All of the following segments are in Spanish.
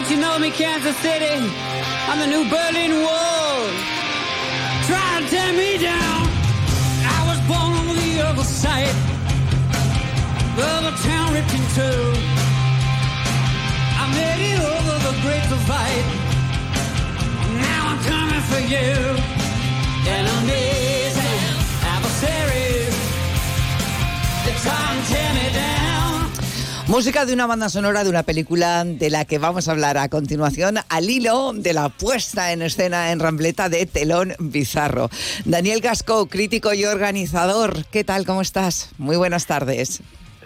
Don't you know me, Kansas City? I'm the new Berlin Wall. Try to tear me down. I was born on the other side. The town ripped in two. I made it over the great divide. Now I'm coming for you. An amazing adversaries. They try and tear me down. Música de una banda sonora de una película de la que vamos a hablar a continuación al hilo de la puesta en escena en Rambleta de Telón Bizarro. Daniel Gasco, crítico y organizador, ¿qué tal? ¿Cómo estás? Muy buenas tardes.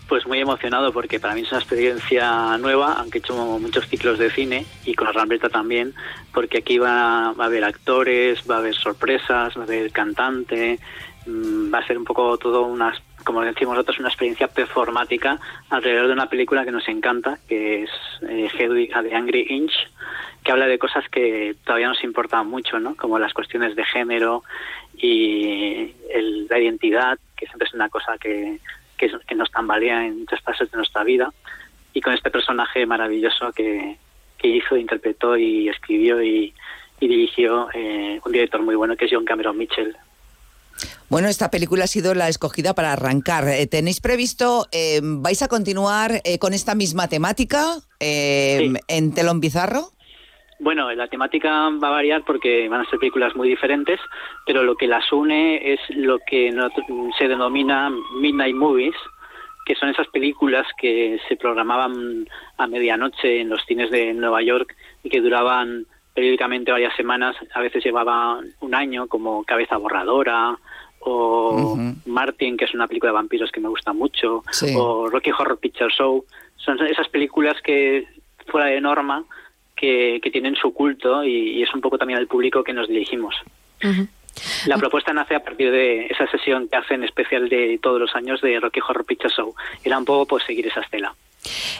Pues muy emocionado porque para mí es una experiencia nueva, aunque he hecho muchos ciclos de cine y con la Rambleta también, porque aquí va, va a haber actores, va a haber sorpresas, va a haber cantante, mm, va a ser un poco todo unas como decimos nosotros, una experiencia performática alrededor de una película que nos encanta, que es eh, Hedwig the Angry Inch, que habla de cosas que todavía nos importan mucho, ¿no? Como las cuestiones de género y el, la identidad, que siempre es una cosa que, nos tambalea en muchas fases de nuestra vida. Y con este personaje maravilloso que, que hizo, interpretó y escribió y, y dirigió eh, un director muy bueno que es John Cameron Mitchell. Bueno, esta película ha sido la escogida para arrancar. Eh, ¿Tenéis previsto, eh, vais a continuar eh, con esta misma temática eh, Sí. en Telón Bizarro? Bueno, la temática va a variar porque van a ser películas muy diferentes, pero lo que las une es lo que se denomina Midnight Movies, que son esas películas que se programaban a medianoche en los cines de Nueva York y que duraban periódicamente varias semanas, a veces llevaba un año, como Cabeza Borradora, o. Martin, que es una película de vampiros que me gusta mucho, Sí. o Rocky Horror Picture Show. Son esas películas que, fuera de norma, que, que tienen su culto y, y es un poco también al público que nos dirigimos. La propuesta nace a partir de esa sesión que hacen especial de todos los años de Rocky Horror Picture Show. Era un poco pues seguir esa estela.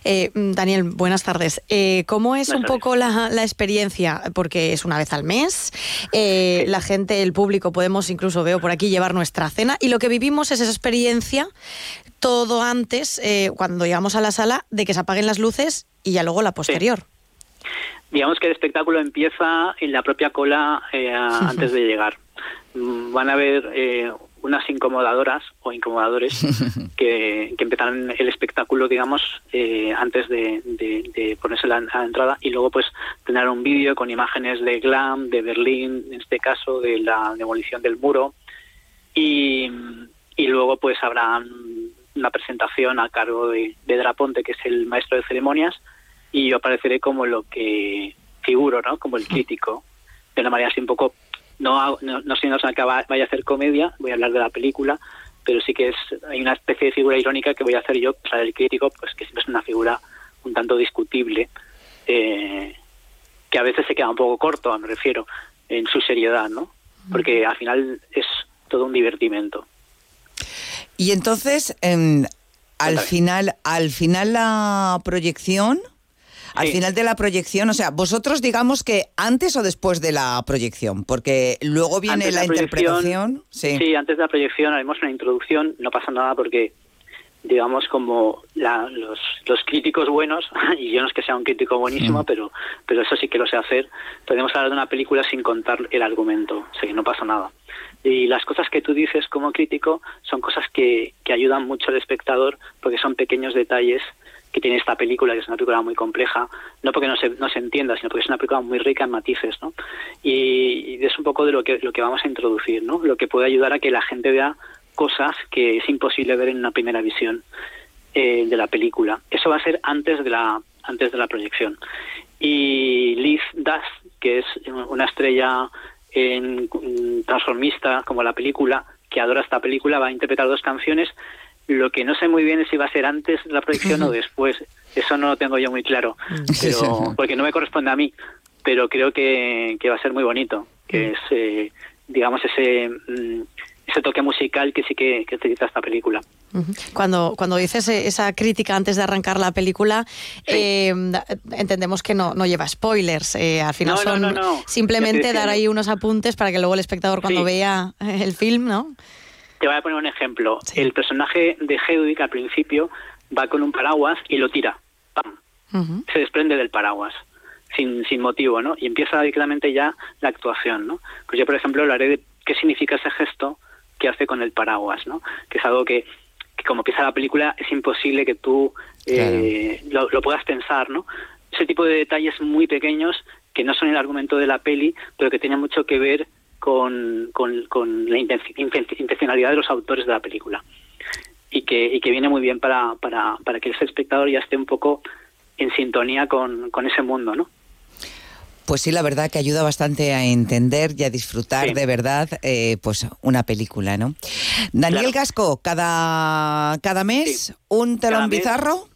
Eh, Daniel, buenas tardes. Eh, ¿Cómo es Buenas un poco la, la experiencia? Porque es una vez al mes. eh, La gente, el público, podemos incluso, veo por aquí, llevar nuestra cena. Y lo que vivimos es esa experiencia todo antes, eh, cuando llegamos a la sala, de que se apaguen las luces y ya luego la posterior. Digamos que el espectáculo empieza en la propia cola eh, a- antes de llegar. Mm, Van a haber eh, unas incomodadoras o incomodadores que, que empezarán el espectáculo, digamos, eh, antes de, de- de ponerse la, a la entrada y luego pues tendrán un vídeo con imágenes de Glam, de Berlín, en este caso, de la demolición del muro y, y luego pues habrá una presentación a cargo de, de Draponte, que es el maestro de ceremonias, y yo apareceré como lo que figuro, ¿no? Como el crítico, de una manera así un poco, no, no, no persona que va- vaya a hacer comedia, voy a hablar de la película, pero sí que es hay una especie de figura irónica que voy a hacer yo, para el crítico, pues que siempre es una figura un tanto discutible, eh, que a veces se queda un poco corto, me refiero, en su seriedad, ¿no? Porque al final es todo un divertimento. Y entonces, em, al final, al final la proyección, al Sí. final de la proyección, o sea, vosotros digamos que antes o después de la proyección, porque luego viene Antes la, proyección, interpretación. Sí. antes de la proyección haremos una introducción, no pasa nada porque, digamos, como la- los, los críticos buenos, y yo no es que sea un crítico buenísimo, Mm. pero, pero eso sí que lo sé hacer, podemos hablar de una película sin contar el argumento, o sea que no pasa nada. Y las cosas que tú dices como crítico son cosas que, que ayudan mucho al espectador porque son pequeños detalles que tiene esta película, que es una película muy compleja, no porque no se, no se entienda, sino porque es una película muy rica en matices, ¿no? Y, es un poco de lo que, lo que vamos a introducir, ¿no? Lo que puede ayudar a que la gente vea cosas que es imposible ver en una primera visión eh, de la película. Eso va a ser antes de la, antes de la proyección. Y Liz Das, que es una estrella en, transformista como la película, que adora esta película, va a interpretar dos canciones. Lo que no sé muy bien es si va a ser antes la proyección o después. Eso no lo tengo yo muy claro, pero, porque no me corresponde a mí. Pero creo que, que va a ser muy bonito, que es, eh, digamos, ese, mm, ese toque musical que sí que, que utiliza esta película. Cuando, cuando dices eh, esa crítica antes de arrancar la película, eh, entendemos que no, no lleva spoilers. eh, al final No, no, son no, simplemente te dar ahí unos apuntes para que luego el espectador cuando Sí. vea eh, el film, ¿no? Te voy a poner un ejemplo. Sí. El personaje de Hedwig al principio va con un paraguas y lo tira. ¡Pam! Se desprende del paraguas. sin, sin motivo, ¿no? Y empieza directamente ya la actuación, ¿no? Pues yo, por ejemplo, hablaré de qué significa ese gesto que hace con el paraguas, ¿no? Que es algo que, que como empieza la película es imposible que tú eh, lo, lo puedas pensar, ¿no? Ese tipo de detalles muy pequeños que no son el argumento de la peli, pero que tienen mucho que ver con, con, con la intenci- inten- intencionalidad de los autores de la película. Y que, y que viene muy bien para, para, para que ese espectador ya esté un poco en sintonía con, con ese mundo, ¿no? Pues sí, la verdad que ayuda bastante a entender y a disfrutar Sí. de verdad eh, pues una película, ¿no? Daniel Claro. Gasco, cada, cada mes Sí. un telón bizarro.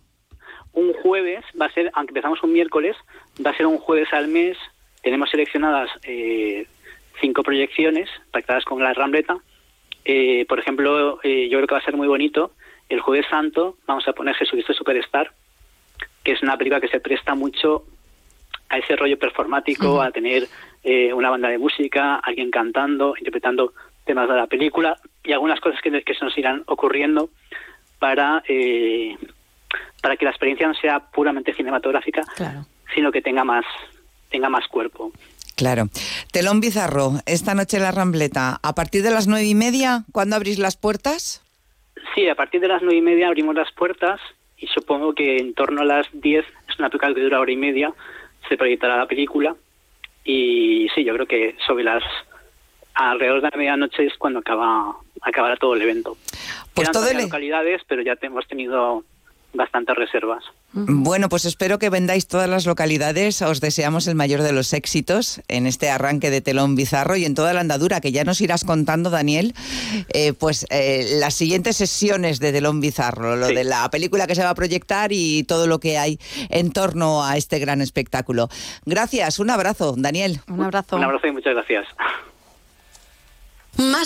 un jueves va a ser, aunque empezamos un miércoles, va a ser un jueves al mes. Tenemos seleccionadas eh, cinco proyecciones pactadas con la Rambleta. Eh, por ejemplo, eh, yo creo que va a ser muy bonito. El jueves santo vamos a poner Jesucristo Superstar, que es una película que se presta mucho a ese rollo performático, a tener eh, una banda de música, alguien cantando, interpretando temas de la película y algunas cosas que, que se nos irán ocurriendo para eh, para que la experiencia no sea puramente cinematográfica, Claro. sino que tenga más tenga más cuerpo. Claro. Telón bizarro, esta noche en la Rambleta, a partir de las nueve y media, ¿cuándo abrís las puertas? Sí, a partir de las nueve y media abrimos las puertas y supongo que en torno a las diez, es una película que dura hora y media, se proyectará la película y sí, yo creo que sobre las alrededor de la medianoche es cuando acaba acabará todo el evento. Pues Quedan todo todavía el- localidades, pero ya te- hemos tenido bastantes reservas. Bueno, pues espero que vendáis todas las localidades. Os deseamos el mayor de los éxitos en este arranque de telón bizarro y en toda la andadura, que ya nos irás contando, Daniel, eh, pues eh, las siguientes sesiones de telón bizarro, lo Sí. de la película que se va a proyectar y todo lo que hay en torno a este gran espectáculo. Gracias, un abrazo, Daniel. Un abrazo. Un abrazo y muchas gracias. Más